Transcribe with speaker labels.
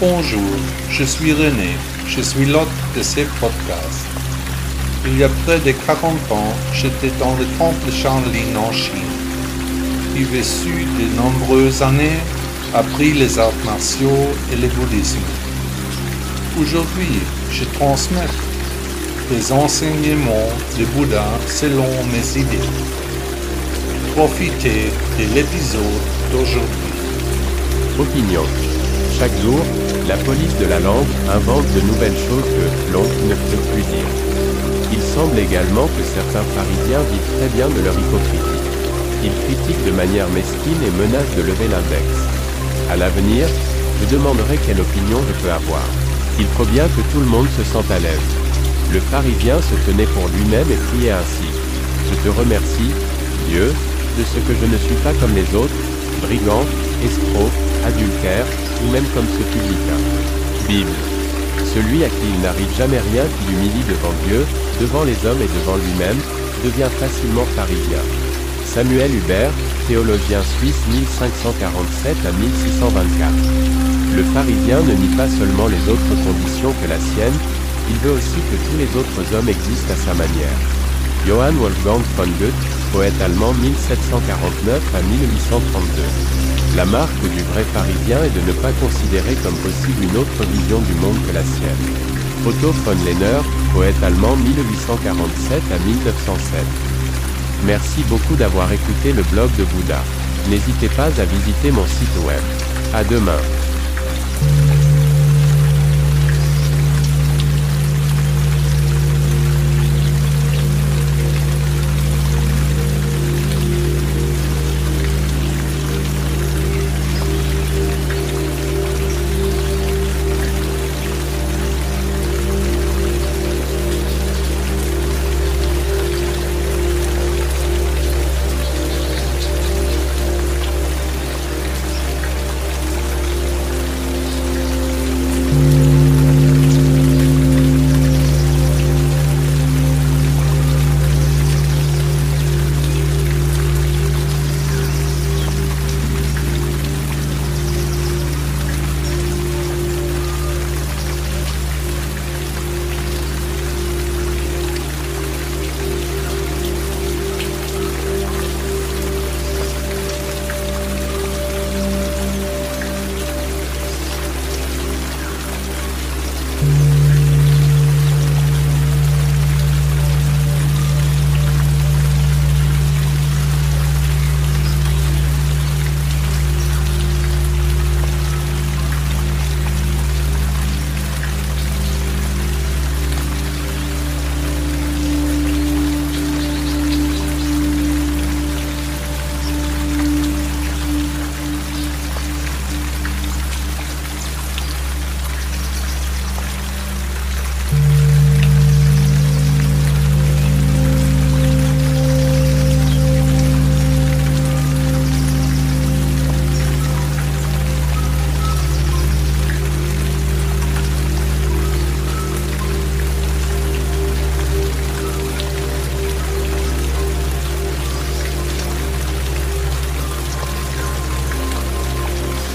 Speaker 1: Bonjour, je suis René, je suis l'hôte de ces podcasts. Il y a près de 40 ans, j'étais dans le temple Shaolin en Chine. J'ai vécu de nombreuses années, appris les arts martiaux et le bouddhisme. Aujourd'hui, je transmets les enseignements du Bouddha selon mes idées. Profitez de l'épisode d'aujourd'hui.
Speaker 2: Chaque jour, la police de la langue invente de nouvelles choses que l'on ne peut plus dire. Il semble également que certains pharisiens vivent très bien de leur hypocrisie. Ils critiquent de manière mesquine et menacent de lever l'index. À l'avenir, je demanderai quelle opinion je peux avoir. Il faut bien que tout le monde se sente à l'aise. Le pharisien se tenait pour lui-même et priait ainsi. Je te remercie, Dieu, de ce que je ne suis pas comme les autres, brigand, escroc, adultère, ou même comme ce publicain. Bible. Celui à qui il n'arrive jamais rien qui l'humilie devant Dieu, devant les hommes et devant lui-même, devient facilement pharisien. Samuel Hubert, théologien suisse 1547 à 1624. Le pharisien ne nie pas seulement les autres conditions que la sienne, il veut aussi que tous les autres hommes existent à sa manière. Johann Wolfgang von Goethe, poète allemand 1749 à 1832. La marque du vrai pharisien est de ne pas considérer comme possible une autre vision du monde que la sienne. Otto von Lehner, poète allemand 1847 à 1907. Merci beaucoup d'avoir écouté le blog de Bouddha. N'hésitez pas à visiter mon site web. À demain.